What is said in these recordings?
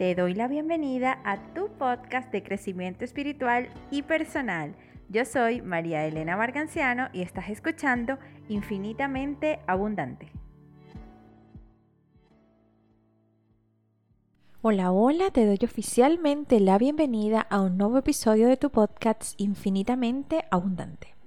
te doy la bienvenida a tu podcast de crecimiento espiritual y personal. Yo soy María Elena Marganciano y estás escuchando Infinitamente Abundante. Hola, hola, te doy oficialmente la bienvenida a un nuevo episodio de tu podcast Infinitamente Abundante.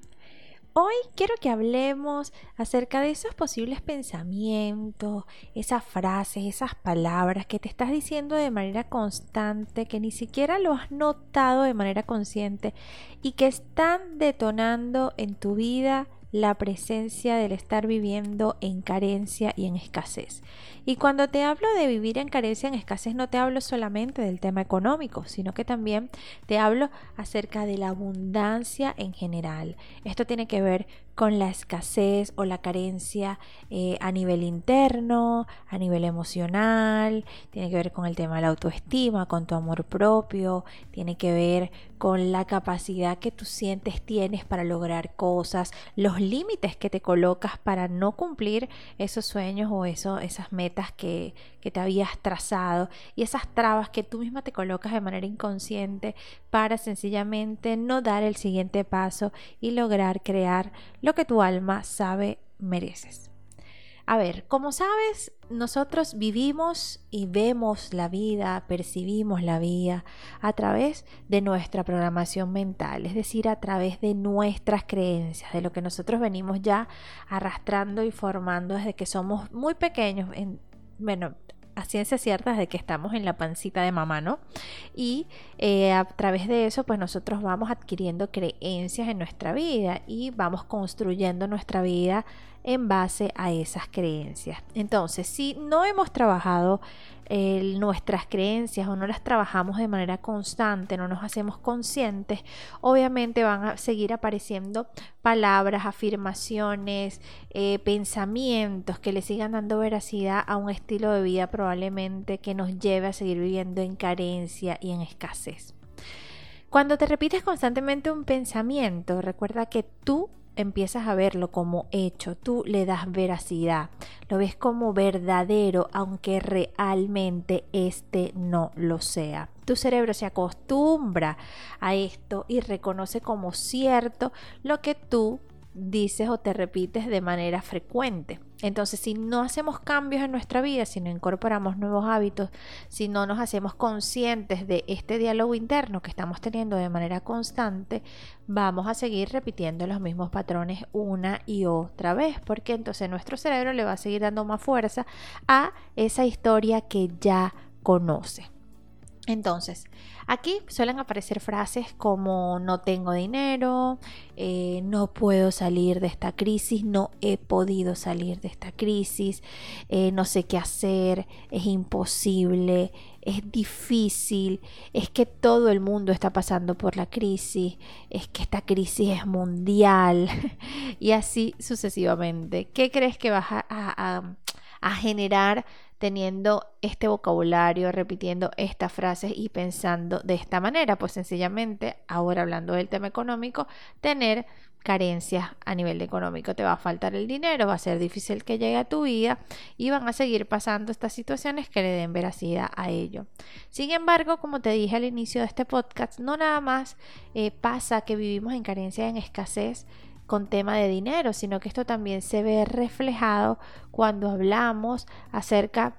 Hoy quiero que hablemos acerca de esos posibles pensamientos, esas frases, esas palabras que te estás diciendo de manera constante, que ni siquiera lo has notado de manera consciente y que están detonando en tu vida la presencia del estar viviendo en carencia y en escasez. Y cuando te hablo de vivir en carencia, en escasez, no te hablo solamente del tema económico, sino que también te hablo acerca de la abundancia en general. Esto tiene que ver con la escasez o la carencia eh, a nivel interno, a nivel emocional, tiene que ver con el tema de la autoestima, con tu amor propio, tiene que ver con la capacidad que tú sientes tienes para lograr cosas, los límites que te colocas para no cumplir esos sueños o eso, esas metas que, que te habías trazado y esas trabas que tú misma te colocas de manera inconsciente para sencillamente no dar el siguiente paso y lograr crear lo que tu alma sabe mereces. A ver, como sabes, nosotros vivimos y vemos la vida, percibimos la vida a través de nuestra programación mental, es decir, a través de nuestras creencias, de lo que nosotros venimos ya arrastrando y formando desde que somos muy pequeños, en, bueno, a ciencia cierta de que estamos en la pancita de mamá, ¿no? Y eh, a través de eso, pues nosotros vamos adquiriendo creencias en nuestra vida y vamos construyendo nuestra vida en base a esas creencias. Entonces, si no hemos trabajado nuestras creencias o no las trabajamos de manera constante, no nos hacemos conscientes, obviamente van a seguir apareciendo palabras, afirmaciones, eh, pensamientos que le sigan dando veracidad a un estilo de vida probablemente que nos lleve a seguir viviendo en carencia y en escasez. Cuando te repites constantemente un pensamiento, recuerda que tú empiezas a verlo como hecho, tú le das veracidad, lo ves como verdadero, aunque realmente este no lo sea. Tu cerebro se acostumbra a esto y reconoce como cierto lo que tú dices o te repites de manera frecuente. Entonces, si no hacemos cambios en nuestra vida, si no incorporamos nuevos hábitos, si no nos hacemos conscientes de este diálogo interno que estamos teniendo de manera constante, vamos a seguir repitiendo los mismos patrones una y otra vez, porque entonces nuestro cerebro le va a seguir dando más fuerza a esa historia que ya conoce. Entonces, aquí suelen aparecer frases como no tengo dinero, eh, no puedo salir de esta crisis, no he podido salir de esta crisis, eh, no sé qué hacer, es imposible, es difícil, es que todo el mundo está pasando por la crisis, es que esta crisis es mundial y así sucesivamente. ¿Qué crees que vas a, a generar teniendo este vocabulario, repitiendo estas frases y pensando de esta manera? Pues sencillamente, ahora hablando del tema económico, tener carencias a nivel económico. Te va a faltar el dinero, va a ser difícil que llegue a tu vida y van a seguir pasando estas situaciones que le den veracidad a ello. Sin embargo, como te dije al inicio de este podcast, no nada más eh, pasa que vivimos en carencia, en escasez, con tema de dinero, sino que esto también se ve reflejado cuando hablamos acerca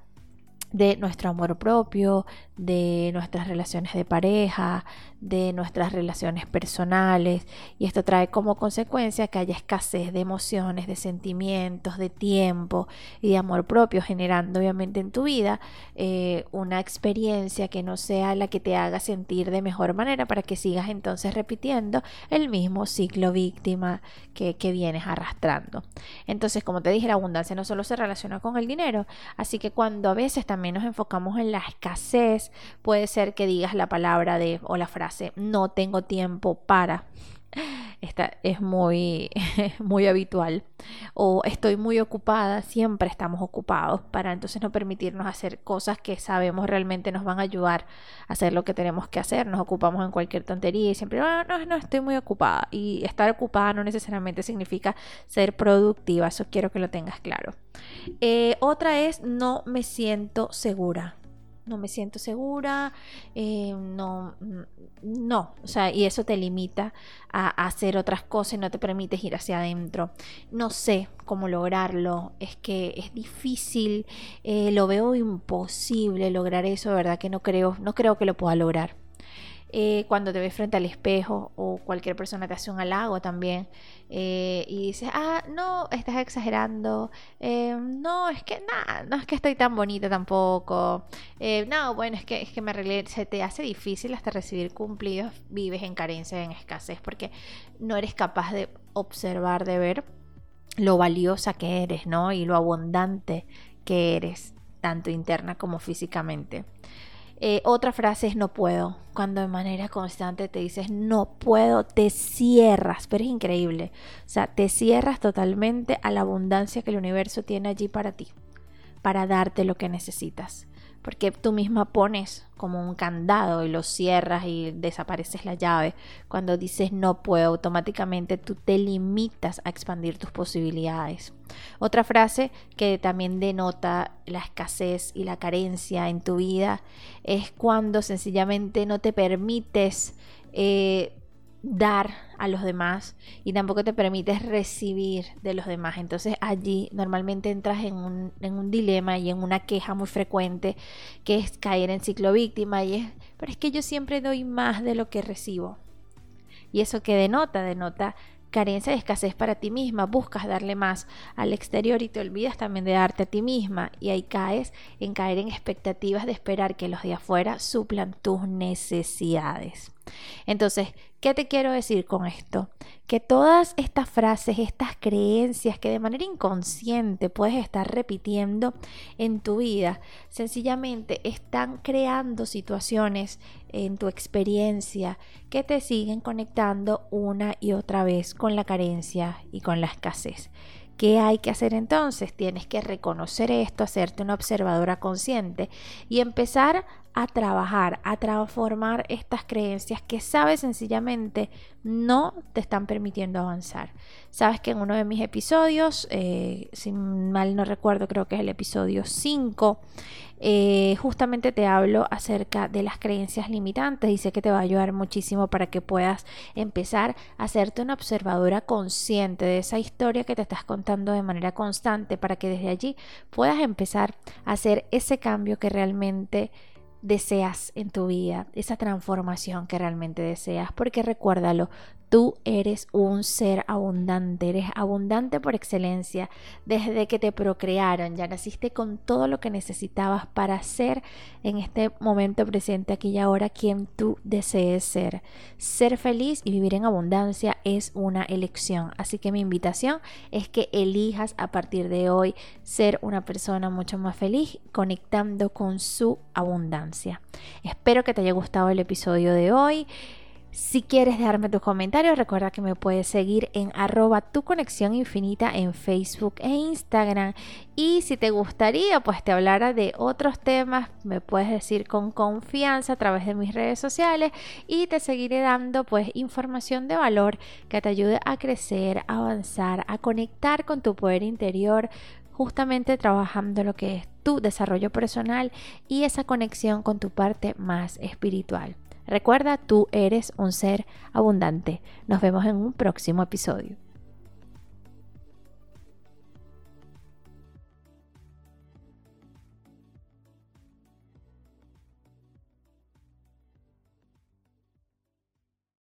de nuestro amor propio, de nuestras relaciones de pareja, de nuestras relaciones personales y esto trae como consecuencia que haya escasez de emociones, de sentimientos, de tiempo y de amor propio, generando obviamente en tu vida eh, una experiencia que no sea la que te haga sentir de mejor manera para que sigas entonces repitiendo el mismo ciclo víctima que, que vienes arrastrando. Entonces, como te dije, la abundancia no solo se relaciona con el dinero, así que cuando a veces también nos enfocamos en la escasez, puede ser que digas la palabra de o la frase no tengo tiempo para. Esta es muy, muy habitual. O estoy muy ocupada, siempre estamos ocupados para entonces no permitirnos hacer cosas que sabemos realmente nos van a ayudar a hacer lo que tenemos que hacer. Nos ocupamos en cualquier tontería y siempre, no, no, no, estoy muy ocupada. Y estar ocupada no necesariamente significa ser productiva, eso quiero que lo tengas claro. Eh, otra es, no me siento segura no me siento segura, eh, no, mm, no, o sea, y eso te limita a, hacer otras cosas y no te permite ir hacia adentro. No sé cómo lograrlo, es que es difícil, eh, lo veo imposible lograr eso, verdad que no creo, no creo que lo pueda lograr. Eh, cuando te ves frente al espejo o cualquier persona te hace un halago también eh, y dices, ah, no, estás exagerando, eh, no, es que nada, no es que estoy tan bonita tampoco, no, bueno, es que, es que me arreglé, se te hace difícil hasta recibir cumplidos, vives en carencia, en escasez, porque no eres capaz de observar, de ver lo valiosa que eres, ¿no? Y lo abundante que eres, tanto interna como físicamente. Eh, otra frase es no puedo. Cuando de manera constante te dices no puedo, te cierras, pero es increíble. O sea, te cierras totalmente a la abundancia que el universo tiene allí para ti, para darte lo que necesitas porque tú misma pones como un candado y lo cierras y desapareces la llave. Cuando dices no puedo, automáticamente tú te limitas a expandir tus posibilidades. Otra frase que también denota la escasez y la carencia en tu vida es cuando sencillamente no te permites eh, dar a los demás y tampoco te permites recibir de los demás. Entonces allí normalmente entras en un, dilema y en una queja muy frecuente que es caer en ciclo víctima y es, pero es que yo siempre doy más de lo que recibo. Y eso que denota, denota carencia de escasez para ti misma, buscas darle más al exterior y te olvidas también de darte a ti misma y ahí caes en caer en expectativas de esperar que los de afuera suplan tus necesidades. Entonces, ¿qué te quiero decir con esto? Que todas estas frases, estas creencias que de manera inconsciente puedes estar repitiendo en tu vida, sencillamente están creando situaciones en tu experiencia que te siguen conectando una y otra vez con la carencia y con la escasez. ¿Qué hay que hacer entonces? Tienes que reconocer esto, hacerte una observadora consciente y empezar a trabajar, a transformar estas creencias que sabes sencillamente no te están permitiendo avanzar. Sabes que en uno de mis episodios, eh, si mal no recuerdo, creo que es el episodio 5, eh, justamente te hablo acerca de las creencias limitantes y sé que te va a ayudar muchísimo para que puedas empezar a hacerte una observadora consciente de esa historia que te estás contando de manera constante para que desde allí puedas empezar a hacer ese cambio que realmente deseas en tu vida, esa transformación que realmente deseas, porque recuérdalo, Tú eres un ser abundante, eres abundante por excelencia. Desde que te procrearon, ya naciste con todo lo que necesitabas para ser en este momento presente, aquí y ahora, quien tú desees ser. Ser feliz y vivir en abundancia es una elección. Así que mi invitación es que elijas a partir de hoy ser una persona mucho más feliz, conectando con su abundancia. Espero que te haya gustado el episodio de hoy. Si quieres dejarme tus comentarios, recuerda que me puedes seguir en arroba tu conexión infinita en Facebook e Instagram. Y si te gustaría, pues te hablara de otros temas, me puedes decir con confianza a través de mis redes sociales y te seguiré dando pues información de valor que te ayude a crecer, a avanzar, a conectar con tu poder interior, justamente trabajando lo que es tu desarrollo personal y esa conexión con tu parte más espiritual. Recuerda, tú eres un ser abundante. Nos vemos en un próximo episodio.